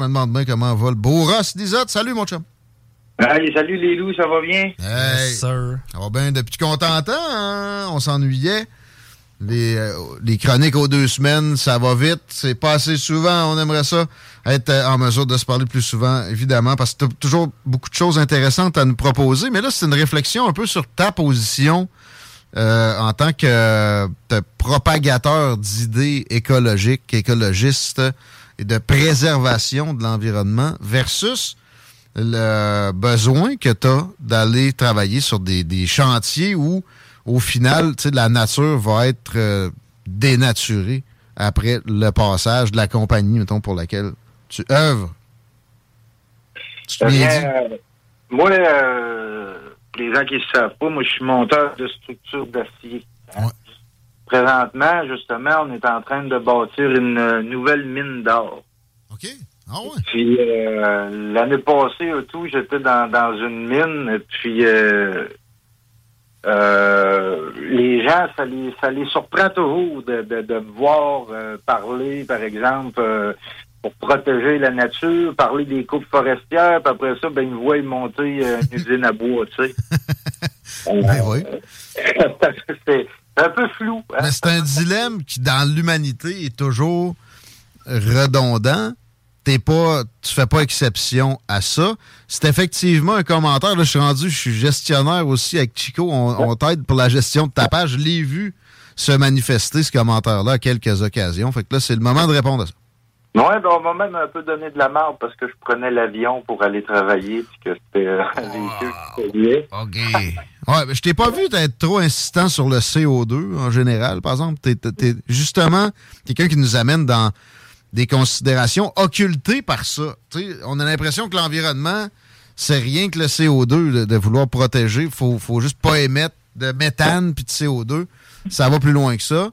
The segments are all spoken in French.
Je me demande bien comment va le beau Ross Lisotte. Salut, mon chum. Hey, salut les loups, ça va bien? Hey, Ça va bien depuis qu'on t'entend. hein? On s'ennuyait. Les, euh, les chroniques aux deux semaines, ça va vite. C'est pas assez souvent. On aimerait ça être euh, en mesure de se parler plus souvent, évidemment, parce que tu as toujours beaucoup de choses intéressantes à nous proposer. Mais là, c'est une réflexion un peu sur ta position euh, en tant que euh, propagateur d'idées écologiques, écologistes et de préservation de l'environnement versus le besoin que tu as d'aller travailler sur des, des chantiers où, au final, la nature va être euh, dénaturée après le passage de la compagnie, mettons, pour laquelle tu œuvres. Tu te bien bien, dit? euh, moi, euh, les gens qui ne savent pas, moi, je suis monteur de structures d'acier. hein. Présentement, justement, on est en train de bâtir une nouvelle mine d'or. OK. Ah ouais. Puis euh, l'année passée tout, j'étais dans, dans une mine, et puis euh, euh, les gens, ça les, ça les surprend toujours de, de, de me voir euh, parler, par exemple, euh, pour protéger la nature, parler des coupes forestières, puis après ça, ben, ils me voient monter une usine à bois, tu sais. Ben oui. c'est un peu flou. hein? Mais c'est un dilemme qui, dans l'humanité, est toujours redondant. T'es pas, tu fais pas exception à ça. C'est effectivement un commentaire. Là, je suis rendu, je suis gestionnaire aussi avec Chico. On, on t'aide pour la gestion de ta page. Je l'ai vu se manifester, ce commentaire-là, à quelques occasions. Fait que là, c'est le moment de répondre à ça. Ouais, ben, on m'a même un peu donné de la marde parce que je prenais l'avion pour aller travailler, puis que c'était euh, un véhicule qui. OK. Ouais, mais je t'ai pas vu être trop insistant sur le CO2 en général, par exemple. T'es, t'es- justement quelqu'un qui nous amène dans des considérations occultées par ça. Tu sais, on a l'impression que l'environnement, c'est rien que le CO2 de, de vouloir protéger. Faut, faut juste pas émettre de méthane puis de CO2. Ça va plus loin que ça.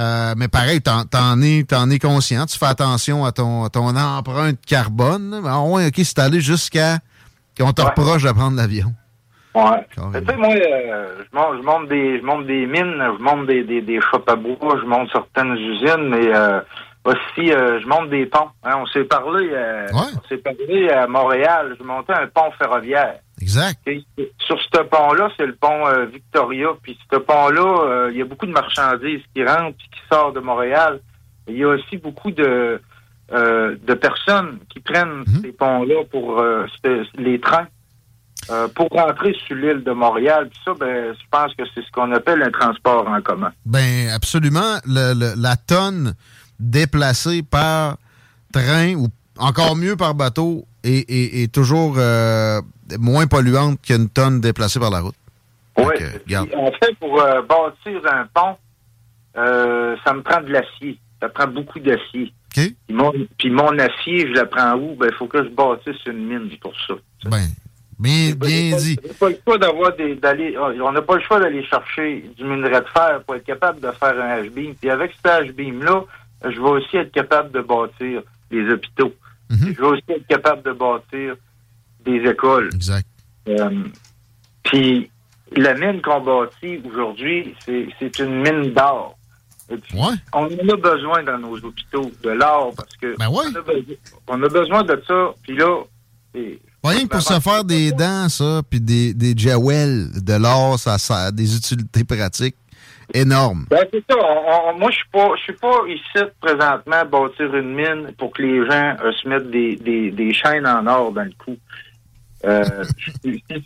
Euh, mais pareil, t'en, t'en es, t'en es conscient. Tu fais attention à ton, ton empreinte carbone. Ah ouais, OK, c'est allé jusqu'à qu'on te Ouais. reproche de prendre l'avion. Ouais. Tu sais, moi, euh, je, monte, je, monte des, je monte des mines, je monte des, des, des à bois, je monte certaines usines, mais euh, aussi, euh, je monte des ponts. Hein, on s'est parlé, on s'est parlé à Montréal, je montais un pont ferroviaire. Exact. Et sur ce pont-là, c'est le pont euh, Victoria. Puis ce pont-là, euh, il y a beaucoup de marchandises qui rentrent puis qui sortent de Montréal. Il y a aussi beaucoup de, euh, de personnes qui prennent ces ponts-là pour ce- les trains pour rentrer sur l'île de Montréal. Puis ça, ben, je pense que c'est ce qu'on appelle un transport en commun. Ben absolument. Le- le- la tonne déplacée par train ou encore mieux par bateau est, est- est toujours moins polluante qu'une tonne déplacée par la route. Oui. En fait, pour euh, bâtir un pont, euh, ça me prend de l'acier. Ça prend beaucoup d'acier. Puis, mon, puis mon acier, je le prends où? Ben, il faut que je bâtisse une mine pour ça. Ben, bien, bien dit. On n'a pas le choix d'avoir des, d'aller, on n'a pas le choix d'aller chercher du minerai de fer pour être capable de faire un H-beam. Puis avec ce H-beam-là, je vais aussi être capable de bâtir des hôpitaux. Je vais aussi être capable de bâtir des écoles. Exact. Euh, puis la mine qu'on bâtit aujourd'hui, c'est, une mine d'or. Puis, On en a besoin dans nos hôpitaux de l'or parce que Ben on, a besoin, on a besoin de ça. Puis là, c'est- Rien que pour se faire des dents, ça, puis des, des jewels de l'or, ça, ça a des utilités pratiques énorme. Ben, c'est ça. moi, je suis pas, je suis pas ici présentement à bâtir une mine pour que les gens euh, se mettent des, des, des, chaînes en or dans le cou. Euh, je suis ici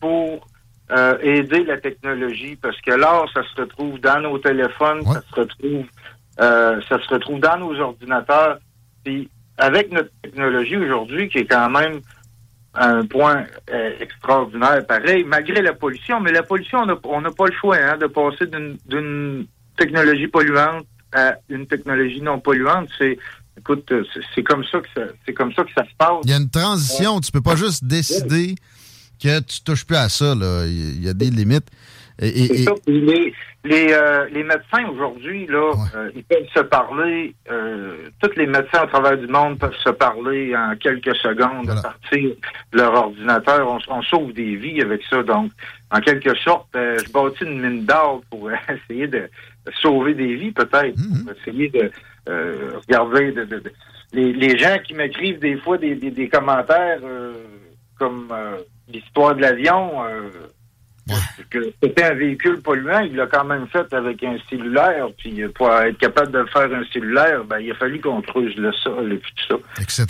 pour euh, aider la technologie parce que l'or, ça se retrouve dans nos téléphones, ça se retrouve, euh, ça se retrouve dans nos ordinateurs. Puis avec notre technologie aujourd'hui, qui est quand même un point euh, extraordinaire, pareil, malgré la pollution, mais la pollution, on n'a pas le choix hein, de passer d'une technologie polluante à une technologie non polluante. C'est écoute, c'est comme ça que ça, c'est comme ça que ça se passe. Il y a une transition. Tu peux pas juste décider que tu touches plus à ça. Là. Il y a des limites. Et, Les, les, euh, les, médecins aujourd'hui, là, euh, ils peuvent se parler. Euh, tous les médecins à travers du monde peuvent se parler en quelques secondes à partir de leur ordinateur. On, sauve des vies avec ça. Donc, en quelque sorte, je bâtis une mine d'or pour essayer de, sauver des vies, peut-être. Pour essayer de regarder de, les, les, gens qui m'écrivent des fois des, des, des commentaires comme l'histoire de l'avion que c'était un véhicule polluant, il l'a quand même fait avec un cellulaire, puis pour être capable de faire un cellulaire, ben, il a fallu qu'on creuse le sol et puis tout ça. Etc.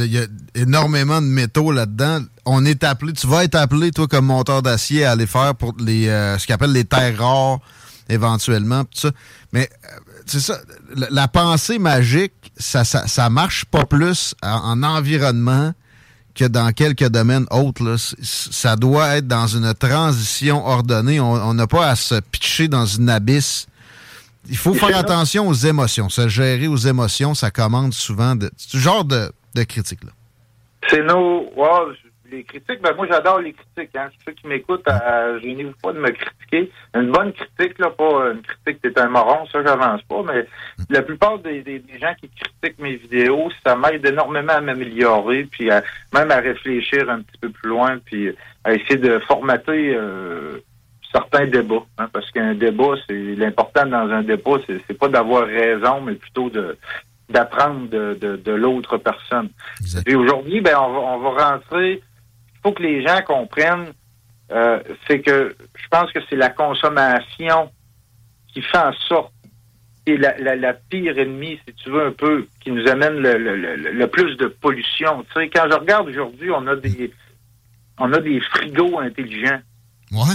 il y a énormément de métaux là-dedans. On est appelé, tu vas être appelé, toi, comme monteur d'acier, à aller faire pour les euh, ce qu'on appelle les terres rares, éventuellement, tout ça. Mais euh, c'est ça, la, pensée magique, ça, ça, ça marche pas plus en environnement que dans quelques domaines autres, ça doit être dans une transition ordonnée. On n'a pas à se pitcher dans une abysse. Il faut faire attention aux émotions. Se gérer aux émotions, ça commande souvent de, ce genre de, de critique-là. C'est nos les critiques, ben moi j'adore les critiques. Hein. Ceux qui m'écoutent, euh, je n'ai pas de me critiquer. Une bonne critique, là, pas une critique t'es un moron, ça j'avance pas, mais la plupart des, des, gens qui critiquent mes vidéos, ça m'aide énormément à m'améliorer, puis même à réfléchir un petit peu plus loin, puis à essayer de formater euh, certains débats. Hein, parce qu'un débat, c'est l'important dans un débat, c'est pas d'avoir raison, mais plutôt de d'apprendre de, de, de l'autre personne. Et aujourd'hui, ben on va, on va rentrer faut que les gens comprennent, euh, c'est que je pense que c'est la consommation qui fait en sorte et la, la, pire ennemie, si tu veux, un peu, qui nous amène le, le, le, plus de pollution. Tu sais, quand je regarde aujourd'hui, on a des on a des frigos intelligents. Ouais.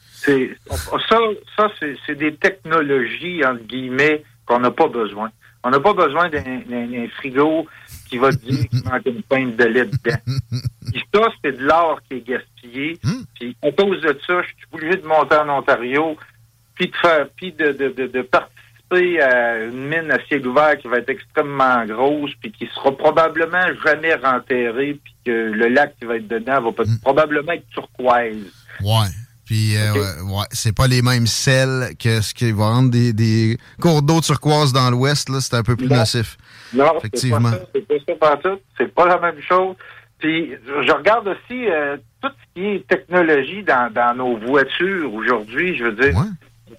C'est ça, ça c'est des technologies, entre guillemets, qu'on n'a pas besoin. On n'a pas besoin d'un frigo qui va dire qu'il manque une pinte de lait dedans. Puis ça, c'est de l'or qui est gaspillé. Hmm. Puis à cause de ça, je suis obligé de monter en Ontario, puis de faire, puis de, de, de, participer à une mine à ciel ouvert qui va être extrêmement grosse, puis qui sera probablement jamais renterrée, puis que le lac qui va être dedans va hmm. probablement être turquoise. Ouais. Puis, euh, ouais, c'est pas les mêmes sels que ce qui va rendre des, des cours d'eau turquoise dans l'ouest, là, c'est un peu plus nocif. Non, effectivement. C'est pas ça, c'est pas la même chose. Puis, je regarde aussi euh, tout ce qui est technologie dans, dans nos voitures aujourd'hui, je veux dire.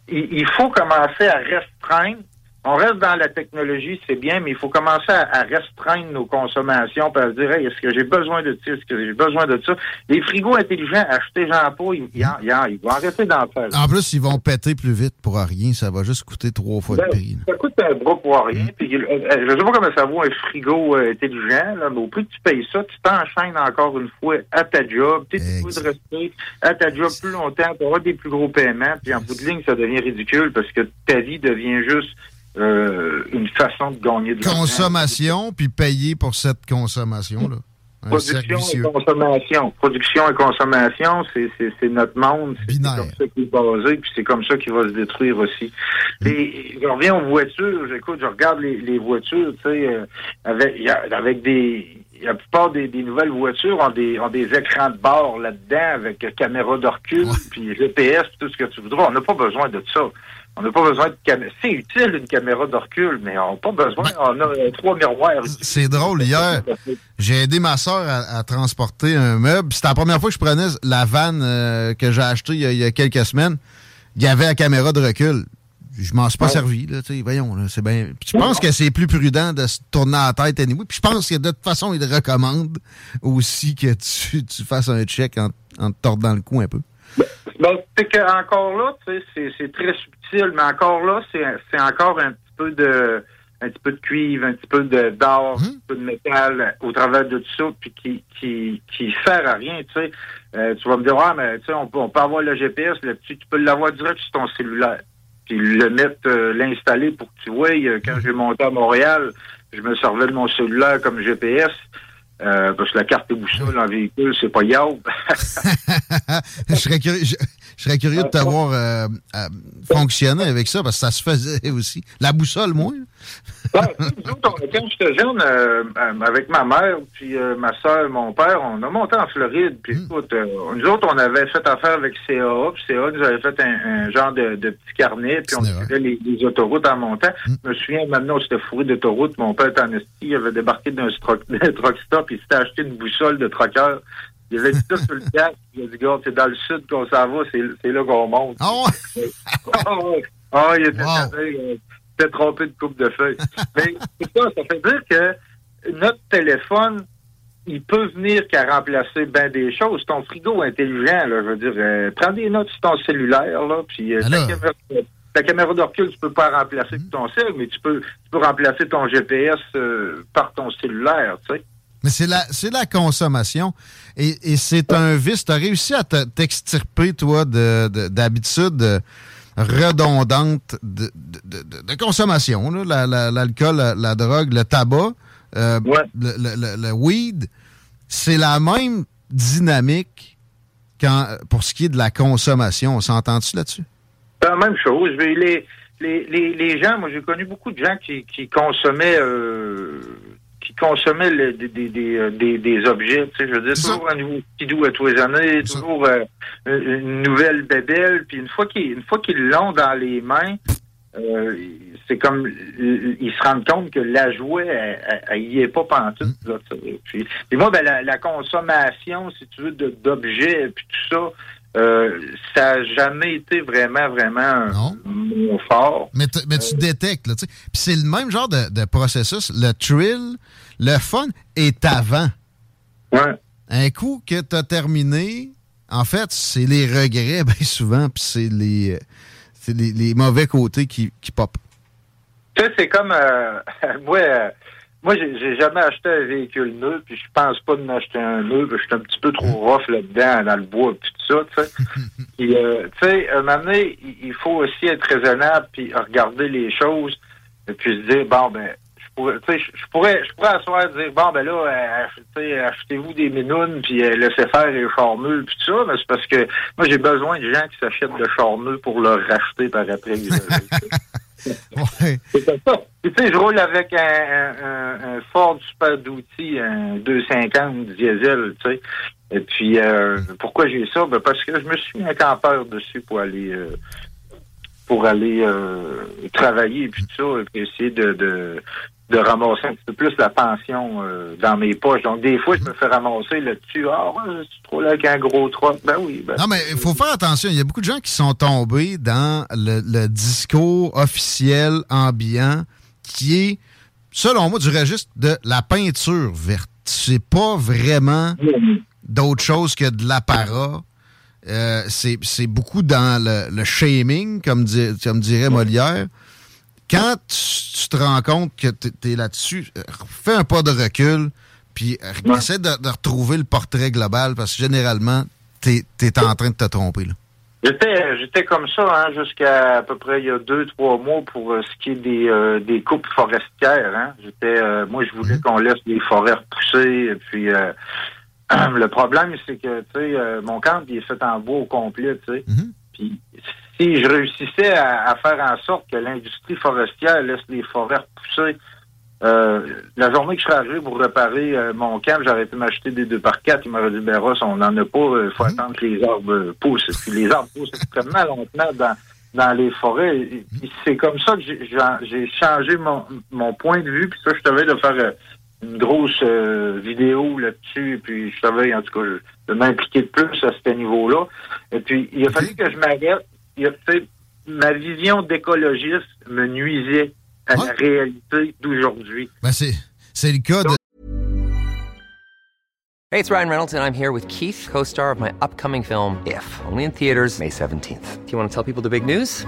il, faut commencer à restreindre on reste dans la technologie, c'est bien, mais il faut commencer à, restreindre nos consommations, pour se dire, est-ce que j'ai besoin de ça, est-ce que j'ai besoin de ça? Les frigos intelligents, achetés Jean pas, ils, vont arrêter d'en faire. En plus, ils vont péter plus vite pour rien, ça va juste coûter trois fois le ben, prix. Ça coûte un bras pour rien, mm. puis, euh, euh, je sais pas comment ça vaut un frigo euh, intelligent, là, mais au prix que tu payes ça, tu t'enchaînes encore une fois à ta job, tu de rester à ta job plus longtemps, tu auras des plus gros paiements, puis en bout de ligne, ça devient ridicule parce que ta vie devient juste euh, une façon de gagner de l'argent. Consommation, puis payer pour cette consommation-là. Production et consommation. Production et consommation, c'est notre monde. C'est comme ça qu'il est basé, puis c'est comme ça qu'il va se détruire aussi. Mm. Et je reviens aux voitures. Écoute, je regarde les, voitures, tu sais, euh, avec, avec des la plupart des, nouvelles voitures ont des, ont des écrans de bord là-dedans avec caméra de recul, puis GPS, tout ce que tu voudras. On n'a pas besoin de ça. On n'a pas besoin de caméra. C'est utile une caméra de recul, mais on n'a pas besoin. Ben, on a euh, trois miroirs. C'est drôle. Hier, j'ai aidé ma soeur à, transporter un meuble. C'était la première fois que je prenais la vanne euh, que j'ai achetée il y, a, quelques semaines. Il y avait la caméra de recul. Je m'en suis pas servi, là, voyons, c'est bien. Je pense que c'est plus prudent de se tourner la tête anyway. Puis je pense que de toute façon, il recommande aussi que tu, fasses un check en, en te tordant le cou un peu. Ben, c'est que encore là, c'est très subtil, mais encore là, c'est encore un petit peu de un petit peu de cuivre, un petit peu de d'or, un petit peu de métal au travers de tout ça, puis qui qui qui sert à rien, tu sais. Euh, tu vas me dire, ah, mais tu sais, on peut, on peut avoir le GPS là-dessus, tu peux l'avoir direct sur ton cellulaire. Puis le mettre, euh, l'installer pour que tu vois, euh, quand j'ai monté à Montréal, je me servais de mon cellulaire comme GPS. Parce que la carte boussole en véhicule, c'est pas yaourt. je serais curieux, je serais curieux de t'avoir euh, fonctionné avec ça, parce que ça se faisait aussi. La boussole, moins. quand j'étais jeune, euh, avec ma mère, puis euh, ma soeur, mon père, on a monté en Floride. Puis hmm. écoute, nous autres, on avait fait affaire avec CAA, puis CAA nous avait fait un, genre de, petit carnet, puis on suivait les, autoroutes en montant. Hmm. Je me souviens, maintenant, on s'était fourré d'autoroute. Mon père était en esti, il avait débarqué d'un truck stop, il s'était acheté une boussole de trucker. Il avait dit ça sur le casque. Il a dit, gars, c'est dans le sud qu'on s'en va, c'est là qu'on monte. Ah ouais? ah, il était, wow. il trompé de coupe de feuilles. Mais c'est ça, ça fait dire que notre téléphone, il peut venir qu'à remplacer bien des choses. Ton frigo intelligent, là, je veux dire, euh, prends des notes sur ton cellulaire, là, puis euh, ta, caméra, ta caméra de recul, tu peux pas remplacer mm ton cell, mais tu peux, tu peux remplacer ton GPS euh, par ton cellulaire, tu sais. Mais c'est la, c'est la consommation. Et, c'est un vice. Tu as réussi à t'extirper, toi, d'habitudes redondantes de, consommation. L'alcool, la, drogue, le tabac, euh, le, weed. C'est la même dynamique quand, pour ce qui est de la consommation. On s'entend-tu là-dessus? C'est la même chose. Les, les, les, gens, moi j'ai connu beaucoup de gens qui, consommaient euh, qui consommaient des, des, euh, des, des, objets. Tu sais, je veux dire, toujours un nouveau doux à tous les années, toujours euh, une nouvelle bébelle. Puis une fois qu'ils l'ont dans les mains, euh, c'est comme ils se rendent compte que la jouet, elle, y est pas pantoute. Mm. Puis, puis moi, ben, la, consommation, si tu veux, d'objets puis tout ça. Euh, ça n'a jamais été vraiment, vraiment mon fort. Mais, mais tu détectes, là, tu sais. Puis c'est le même genre de, de, processus. Le thrill, le fun est avant. Ouais. Un coup que tu as terminé, en fait, c'est les regrets, bien souvent, puis c'est les, les, les, mauvais côtés qui, qui pop. Tu sais, c'est comme, euh, moi, euh, moi, j'ai jamais acheté un véhicule neuf, puis je pense pas de m'acheter un neuf. Je suis un petit peu trop rough là-dedans, dans le bois, puis tout ça, tu sais. puis, euh, tu sais, un moment donné, il faut aussi être raisonnable, puis regarder les choses, et puis se dire, bon, ben, je pourrais, je pourrais, je pourrais asseoir et dire, bon, ben là, euh, achetez-vous des minounes, puis euh, laissez faire les charmeux, puis tout ça, mais c'est parce que moi, j'ai besoin de gens qui s'achètent de charmeux pour le racheter par après. ouais. Ça. tu sais, je roule avec un Ford Super d'outils, un 250 diesel, tu sais. Et puis, euh, pourquoi j'ai ça? Ben parce que je me suis mis un campeur dessus pour aller euh, pour aller euh, travailler et puis tout ça, et puis essayer de, de, de ramasser un petit peu plus la pension euh, dans mes poches. Donc, des fois, je me fais ramasser là-dessus. Ah, je suis trop là avec un gros troc. Ben oui. Ben, non, mais il faut faire attention. Il y a beaucoup de gens qui sont tombés dans le, discours officiel ambiant qui est, selon moi, du registre de la peinture verte. C'est pas vraiment d'autre chose que de l'apparat. Euh, c'est beaucoup dans le, shaming, comme, comme dirait Molière quand tu, te rends compte que tu es, là-dessus, euh, fais un pas de recul, puis euh, essaie de, retrouver le portrait global, parce que généralement, tu es, en train de te tromper. J'étais, j'étais comme ça hein, jusqu'à à peu près il y a deux, trois mois pour euh, ce qui est des, des coupes forestières. Hein. J'étais, moi, je voulais mhm. qu'on laisse les forêts repousser. Et puis, le problème, c'est que, tu sais, mon camp, il est fait en bois au complet, tu sais. Mhm. Puis, si je réussissais à, faire en sorte que l'industrie forestière laisse les forêts repousser, euh, la journée que je serais arrivé pour réparer euh, mon camp, j'aurais pu m'acheter des deux par quatre. Il m'aurait dit, ben Ross, on n'en a pas, il euh, faut mhm. attendre que les arbres poussent. Puis les arbres poussent extrêmement longtemps dans, dans les forêts. Mhm. C'est comme ça que j'ai changé mon, mon point de vue. Puis ça, je savais de faire une grosse vidéo là-dessus. Puis je savais, en tout cas, de m'impliquer de plus à ce niveau-là. Et puis, il a fallu que je m'arrête ma vision d'écologiste me nuisait à la réalité d'aujourd'hui. Ben c'est, c'est le cas de Hey, it's Ryan Reynolds, and I'm here with Keith, co star of my upcoming film, If, only in theaters, May 17th. Do you want to tell people the big news?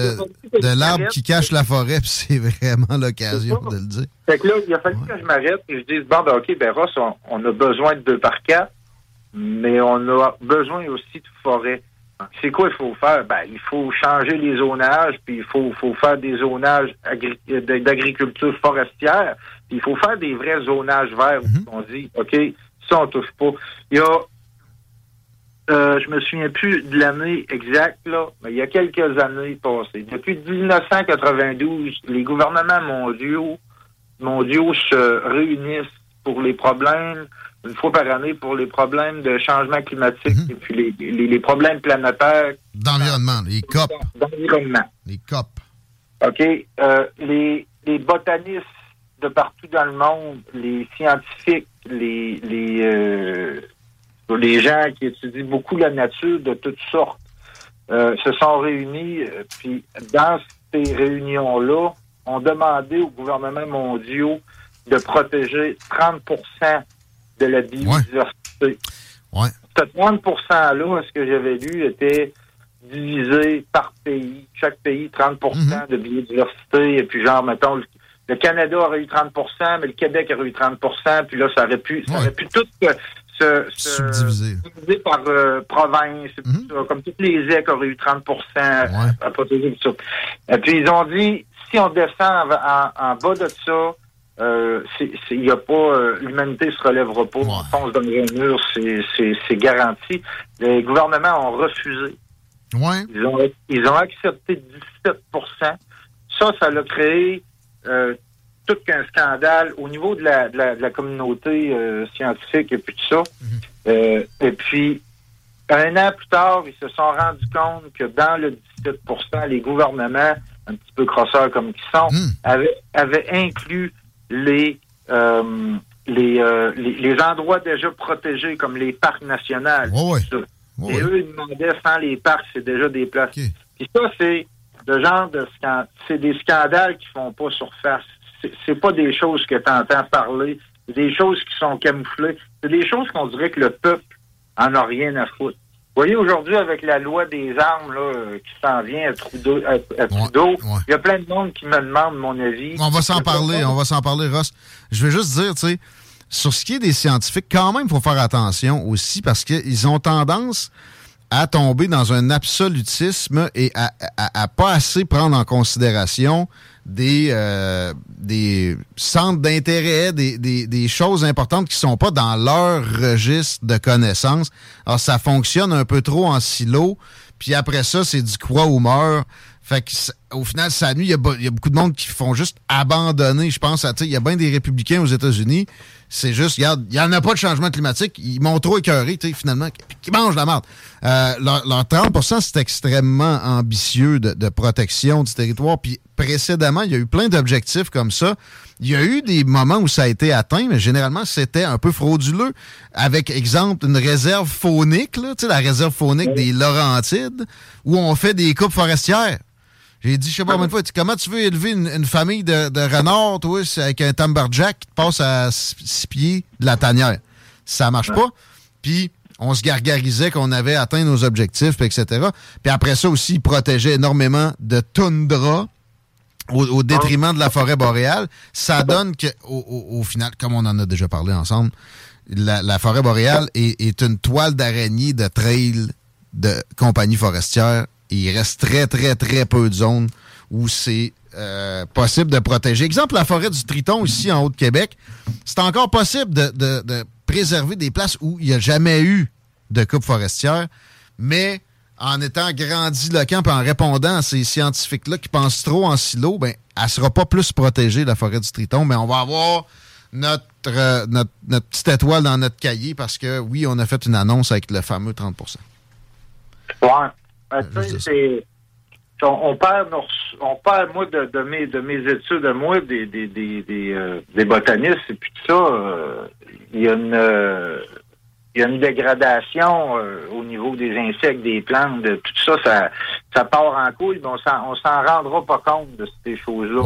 De, de l'arbre qui cache la forêt, puis c'est vraiment l'occasion de le dire. Fait que là, il a fallu que je m'arrête et je dise, bon, ben, OK, ben, Ross, on, on a besoin de deux par quatre, mais on a besoin aussi de forêt. C'est quoi il faut faire? Ben, il faut changer les zonages, puis il faut, faut faire des zonages agri- d'agriculture forestière, puis il faut faire des vrais zonages verts où on dit, OK, ça, on touche pas. Il y a, euh, je me souviens plus de l'année exacte, là, mais il y a quelques années passées. Depuis 1992, les gouvernements mondiaux, mondiaux se réunissent pour les problèmes, une fois par année, pour les problèmes de changement climatique et puis les, les, les problèmes planétaires D'environnement, les COP. d'environnement. Les COP. OK? Euh, les, les botanistes de partout dans le monde, les scientifiques, les, les, euh, les gens qui étudient beaucoup la nature de toutes sortes, euh, se sont réunis. euh, Puis dans ces réunions-là, ont demandé aux gouvernements mondiaux de protéger 30% de la biodiversité. Ouais. Ce 30 %-là, ce que j'avais lu, était divisé par pays. Chaque pays, 30% de biodiversité. Et puis, genre, mettons, le, le Canada aurait eu 30% mais le Québec aurait eu 30% Puis là, ça aurait pu, ça aurait pu tout se, se, se Subdiviser. par euh, province. ça. Comme toutes les EC auraient eu 30 à protéger tout ça. Et puis, ils ont dit, si on descend en, en- en bas de ça, euh, il a pas euh, l'humanité se relèvera pas. On fonce dans le mur, c'est- garanti. Les gouvernements ont refusé. Ouais. Ils ont, ils ont accepté 17% Ça, ça l'a créé euh, tout qu'un scandale au niveau de la, de la, de la communauté euh, scientifique et puis tout ça. Euh, et puis, un an plus tard, ils se sont rendus compte que dans le 17% les gouvernements, un petit peu crosseurs comme ils sont, avaient, avaient inclus les, euh, les, les, les endroits déjà protégés comme les parcs nationaux. Et eux, ils demandaient sans les parcs, c'est déjà des places. Puis ça, c'est le genre de scan- c'est des scandales qui font pas surface. C'est- pas des choses que tu entends parler, c'est des choses qui sont camouflées. C'est des choses qu'on dirait que le peuple en a rien à foutre. Vous voyez, aujourd'hui, avec la loi des armes là, qui s'en vient à Trudeau, à- à Trudeau, il y a plein de monde qui me demande mon avis. On va s'en parler, on va s'en parler, Ross. Je vais juste dire, tu sais, sur ce qui est des scientifiques, quand même, il faut faire attention aussi parce qu'ils ont tendance à tomber dans un absolutisme et à, à, à pas assez prendre en considération des, euh, des centres d'intérêt, des, des, des choses importantes qui sont pas dans leur registre de connaissances. Alors, ça fonctionne un peu trop en silo. Puis après ça, c'est du croix ou meurt. Fait que, au final, ça nuit. Il y, a, beaucoup de monde qui font juste abandonner. Je pense à, il y a bien des républicains aux États-Unis. C'est juste, regarde, il n'y en a pas de changement climatique. Ils m'ont trop écœuré, tu sais, finalement, qui, mangent la merde. Euh, leur, leur 30% c'est extrêmement ambitieux de, de protection du territoire. Puis précédemment, il y a eu plein d'objectifs comme ça. Il y a eu des moments où ça a été atteint, mais généralement, c'était un peu frauduleux. Avec, exemple, une réserve faunique, là, tu sais, la réserve faunique des Laurentides, où on fait des coupes forestières. J'ai dit, je sais pas combien de fois, comment tu veux élever une, une famille de, de renards, toi, avec un timberjack qui te passe à six pieds de la tanière? Ça marche pas. Puis, on se gargarisait qu'on avait atteint nos objectifs, etc. Puis après ça aussi, ils protégeaient énormément de toundra au, au détriment de la forêt boréale. Ça donne que, au, au- au final, comme on en a déjà parlé ensemble, la, la forêt boréale est, est une toile d'araignée de trail de compagnies forestières, il reste très, très, très peu de zones où c'est euh, possible de protéger. Exemple, la forêt du Triton, ici en Haut-de-Québec, c'est encore possible de, préserver des places où il n'y a jamais eu de coupe forestière, mais en étant grandiloquent et en répondant à ces scientifiques-là qui pensent trop en silo, ben, elle sera pas plus protégée, la forêt du Triton, mais on va avoir notre, euh, notre, notre petite étoile dans notre cahier parce que, oui, on a fait une annonce avec le fameux 30% Ouais. Ben, c'est- on, perd, nos on perd, moi, de, de mes, de mes études, moi, des, des, des, des, euh, des botanistes et puis tout ça, euh, il y a une, euh, il y a une dégradation euh, au niveau des insectes, des plantes, de tout ça, ça, ça part en couille, mais on s'en, rendra pas compte de ces choses-là.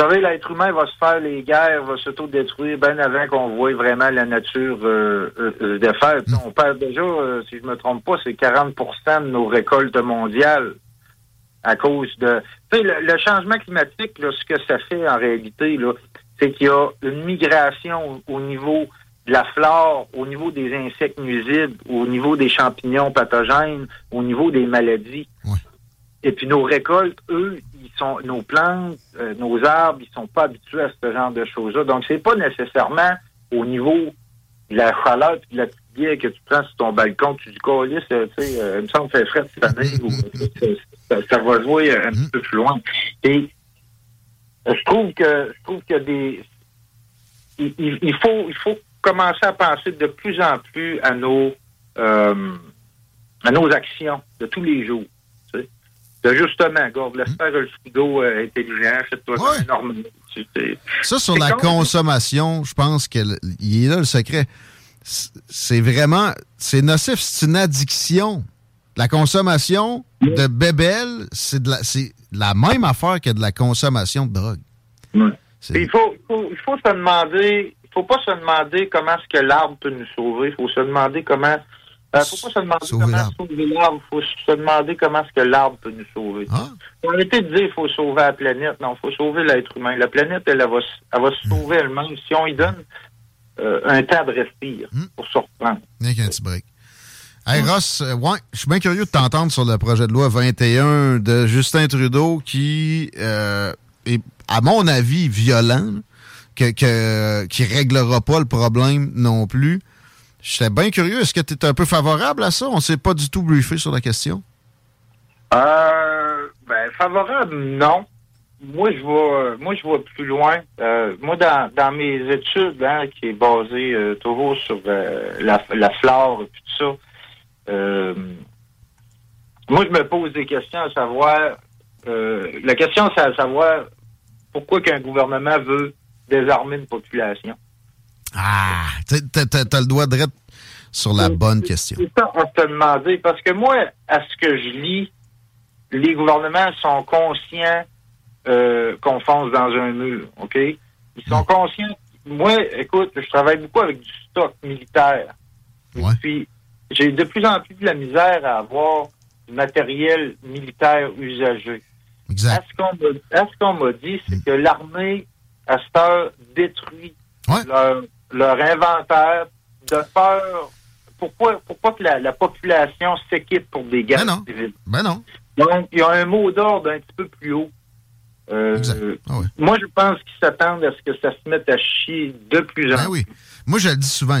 Vous savez, l'être humain va se faire les guerres, va s'auto-détruire bien avant qu'on voit vraiment la nature euh, euh, euh, défaire. Puis On perd déjà, euh, si je me trompe pas, c'est 40% de nos récoltes mondiales à cause de... Tu sais, le, le changement climatique, là, ce que ça fait en réalité, là, c'est qu'il y a une migration au niveau de la flore, au niveau des insectes nuisibles, au niveau des champignons pathogènes, au niveau des maladies. Et puis nos récoltes, eux, nos plantes, euh, nos arbres, ils sont pas habitués à ce genre de choses-là. Donc c'est pas nécessairement au niveau de la chaleur puis de la petite que tu prends sur ton balcon, tu dis colis, tu sais, euh, il me semble que frais cette année ou euh, ça, ça va jouer un petit peu plus loin. Et je trouve que je trouve que il, il- faut il faut commencer à penser de plus en plus à nos à nos actions de tous les jours. De justement, garde, laisse faire le frigo euh, intelligent, un énorme. Ça, sur la con. consommation, je pense qu'il est là le secret. C'est vraiment, c'est nocif, c'est une addiction. La consommation de bébelles, c'est de la, même affaire que de la consommation de drogue. Il faut, il faut, il faut se demander, il faut pas se demander comment est-ce que l'arbre peut nous sauver. Il faut se demander comment. Euh, faut pas se demander comment sauver l'arbre. Il faut se demander comment est-ce que l'arbre peut nous sauver. Faut arrêter de dire qu'il faut sauver la planète. Non, il faut sauver l'être humain. La planète, elle, elle va, se- elle va se sauver elle-même si on lui donne euh, un temps de respire pour se reprendre. Rien qu'un petit break. Hey Ross, euh, ouais, je suis bien curieux de t'entendre sur le projet de loi 21 de Justin Trudeau qui est, à mon avis, violent, que, que, qui réglera pas le problème non plus. J'étais bien curieux. Est-ce que tu es un peu favorable à ça? On s'est pas du tout briefé sur la question. Euh, ben, favorable, non. Moi, je vois, moi, je vois plus loin. Euh, moi, dans, dans mes études, hein, qui est basée euh, toujours sur euh, la, la flore et tout ça, moi, je me pose des questions à savoir. la question, c'est à savoir pourquoi qu'un gouvernement veut désarmer une population. Ah, t'as le doigt de sur la bonne question. C'est ça à demander. Parce que moi, à ce que je lis, les gouvernements sont conscients euh, qu'on fonce dans un mur, OK? Ils sont conscients. Moi, écoute, je travaille beaucoup avec du stock militaire. Puis, j'ai de plus en plus de la misère à avoir du matériel militaire usagé. Exact. À ce qu'on m'a- dit, c'est que l'armée, à cette heure, détruit leur, leur inventaire de peur. Pourquoi, pourquoi que la, la population s'équipe pour des guerres civiles? Ben non. Donc, il y a un mot d'ordre un petit peu plus haut. Euh, Ah Moi, je pense qu'ils s'attendent à ce que ça se mette à chier de plus en Ben oui. Moi, je le dis souvent.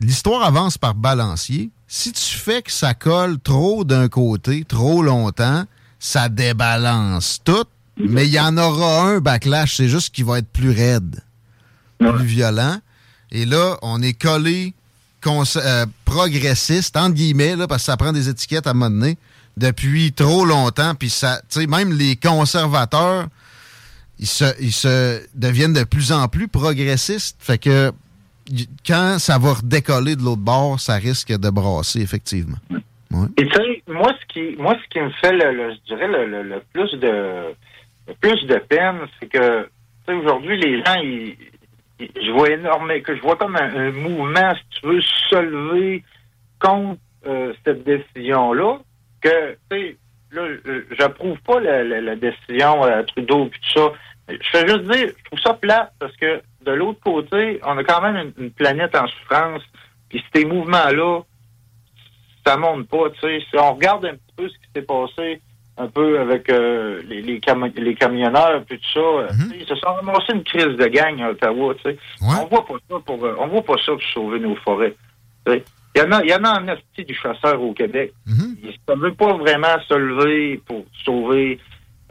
L'histoire avance par balancier. Si tu fais que ça colle trop d'un côté, trop longtemps, ça débalance tout. Mais il y en aura un backlash. C'est juste qu'il va être plus raide, plus violent. Et là, on est collé euh, progressiste, entre guillemets, là, parce que ça prend des étiquettes à un moment donné, depuis trop longtemps. Puis ça, même les conservateurs, ils se, ils se deviennent de plus en plus progressistes. Fait que quand ça va redécoller de l'autre bord, ça risque de brasser, effectivement. Et tu sais, moi, ce qui, moi, ce qui me fait, le, je dirais, le, le- le plus de, le plus de peine, c'est que, aujourd'hui, les gens, ils- je vois énormément, que je vois comme un, mouvement, si tu veux, se lever contre euh, cette décision-là, que, tu sais, là, euh, j'approuve pas la, la- décision euh, Trudeau et tout ça. Je fais juste dire, je trouve ça plate parce que de l'autre côté, on a quand même une, une planète en souffrance. Puis ces mouvements-là, ça monte pas. Tu sais, si on regarde un petit peu ce qui s'est passé un peu avec euh, les, les, cami- les camionneurs puis tout ça, tu sais, ils se sont ramassés une crise de gang à Ottawa. On voit pas ça pour euh, on voit pas ça pour sauver nos forêts. Il y en a, il y en a en du chasseur au Québec. Ils ne veulent pas vraiment se lever pour sauver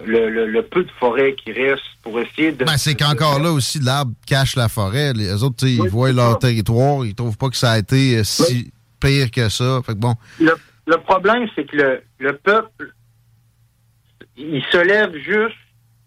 le, le, le peu de forêt qui reste pour essayer de. Ben, c'est qu'encore là aussi, l'arbre cache la forêt. Les autres, ils voient leur territoire, ils trouvent pas que ça a été euh, si pire que ça. Fait que bon. Le, le problème, c'est que le, le peuple, il se lève juste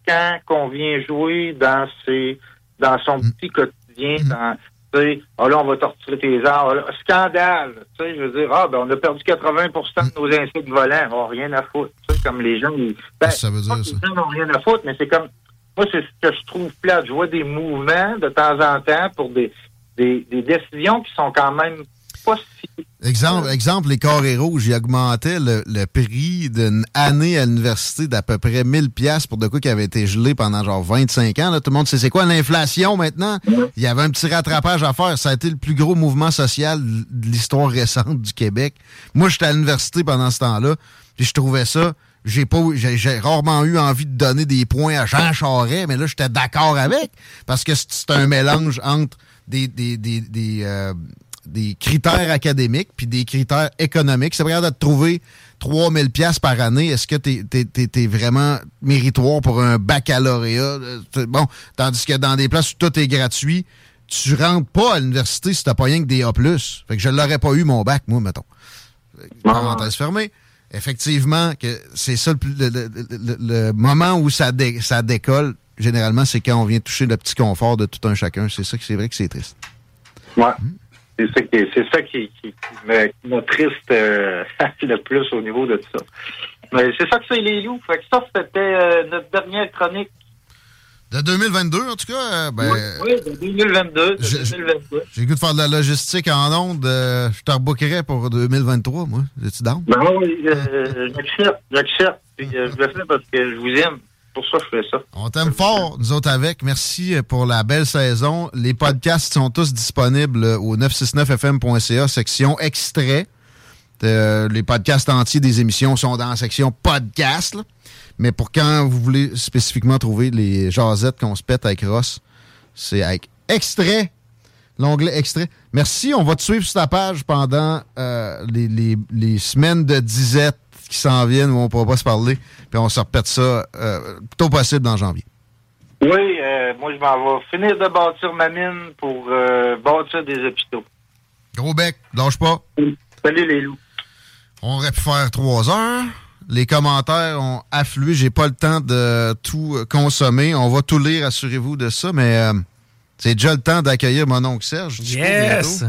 quand on vient jouer dans ses, dans son petit quotidien, dans, tu sais, ah là, on va torturer tes arbres. Là, Scandale. Tu sais, je veux dire, ah, ben, on a perdu 80% de nos insectes volants. On rien à foutre. Tu sais, comme les gens, ils, ben, ça veut dire, ça? les gens n'ont rien à foutre, mais c'est comme, moi, c'est ce que je trouve plate. Je vois des mouvements de temps en temps pour des, des, des décisions qui sont quand même pas si Exemple, exemple, les carrés rouges, ils augmentaient le, le prix d'une année à l'université d'à peu près 1000 pièces pour de quoi qui avait été gelé pendant genre 25 ans. Là. Tout le monde sait c'est quoi l'inflation maintenant? Il y avait un petit rattrapage à faire. Ça a été le plus gros mouvement social de l'histoire récente du Québec. Moi, j'étais à l'université pendant ce temps-là, puis je trouvais ça. J'ai pas, j'ai j'ai rarement eu envie de donner des points à Jean Charest, mais là, j'étais d'accord avec parce que c'est- c'est un mélange entre des, des, des, des, euh, des critères académiques puis des critères économiques. C'est vrai de te trouver 3000 pièces par année. Est-ce que t'es es, vraiment méritoire pour un baccalauréat? Euh, Bon, tandis que dans des places où tout est gratuit, tu rentres pas à l'université si t'as pas rien que des A+. Fait que je l'aurais pas eu mon bac, moi, mettons. Parenthèse fermée. Effectivement, que c'est ça le, le- le- le- moment où ça, dé- ça décolle, généralement, c'est quand on vient toucher le petit confort de tout un chacun. C'est ça que c'est vrai que c'est triste. Ouais. C'est ça qui, c'est ça qui, qui, qui me, qui me triste euh, le plus au niveau de ça. Mais c'est ça que c'est les loups. Fait que ça, c'était euh, notre dernière chronique. De 2022, en tout cas, euh, ben, oui, oui, de 2022. de je- 2022. j'ai goût de faire de la logistique en ondes. je te rebookerais pour 2023, moi. Es-tu down? Ben oui, j'accepte, j'accepte. Je le fais parce que je vous aime. Pour ça, je fais ça. On t'aime fort, nous autres avec. Merci euh, pour la belle saison. Les podcasts sont tous disponibles euh, au 969fm.ca, section extrait. Euh, les podcasts entiers des émissions sont dans la section podcast. Mais pour quand vous voulez spécifiquement trouver les jasettes qu'on se pète avec Ross, c'est avec extrait. L'onglet extrait. Merci, on va te suivre sur ta page pendant les, les- les semaines de disette qui s'en viennent où on ne pourra pas se parler. Puis on se repète ça euh, le plus tôt possible dans janvier. Oui, euh, moi, je m'en vais finir de bâtir ma mine pour euh, bâtir des hôpitaux. Gros bec, lâche pas. Salut les loups. On aurait pu faire trois heures. Les commentaires ont afflué. J'ai pas le temps de tout consommer. On va tout lire, assurez-vous de ça, mais euh, c'est déjà le temps d'accueillir mon oncle Serge. Yes!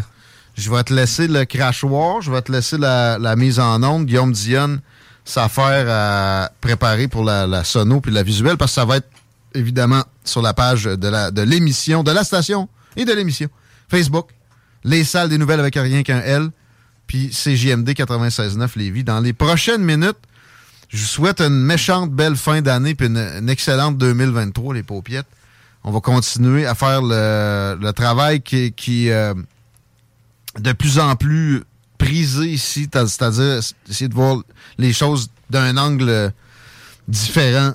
Je vais te laisser le crachoir. Je vais te laisser la, la mise en onde. Guillaume Dionne, s'affaire à préparer pour la, la sono puis la visuelle parce que ça va être évidemment sur la page de la de l'émission, de la station et de l'émission. Facebook, les salles des nouvelles avec rien qu'un L, puis CJMD 96.9 Lévis. Dans les prochaines minutes, je vous souhaite une méchante belle fin d'année puis une, une excellente 2023, les paupiettes. On va continuer à faire le, le travail qui, qui euh, de plus en plus prisé ici, c'est-à-dire essayer de voir les choses d'un angle différent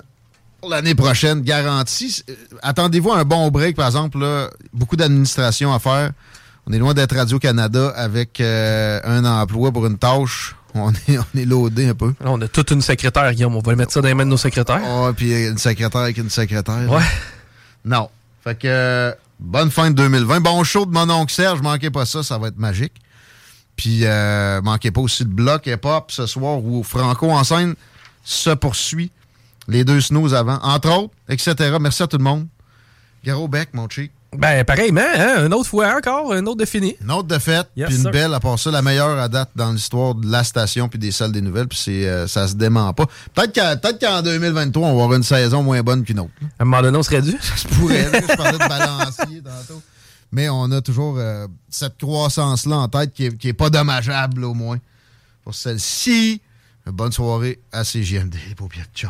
pour l'année prochaine, garanti. Euh, Attendez-vous à un bon break, par exemple, là, beaucoup d'administration à faire. On est loin d'être Radio-Canada avec euh, un emploi pour une tâche. On est, on est loadé un peu. Là, on a toute une secrétaire, Guillaume. On va le mettre ça dans les mains de nos secrétaires. Ah, puis une secrétaire avec une secrétaire. Ouais. Non. Fait que euh, bonne fin de 2020. Bon show de mon oncle Serge. Manquez pas ça, ça va être magique. Puis euh, manquez pas aussi le bloc hip-hop ce soir où Franco en scène se poursuit. Les deux snooze avant, entre autres, etc. Merci à tout le monde. Garo Beck, mon chic. Ben, pareillement, hein? Une autre fois encore, une autre de fini. Une autre de fête, Yes, puis une sir. belle, à part ça, la meilleure à date dans l'histoire de la station puis des salles des nouvelles, puis c'est, euh, ça se dément pas. Peut-être qu'en 2023, on va avoir une saison moins bonne qu'une autre. À un moment donné, on serait dû. Ça se pourrait. là. Je parlais de balancier tantôt. Mais on a toujours euh, cette croissance-là en tête qui est, qui est pas dommageable, au moins. Pour celle-ci, bonne soirée à CGMD, les paupières de.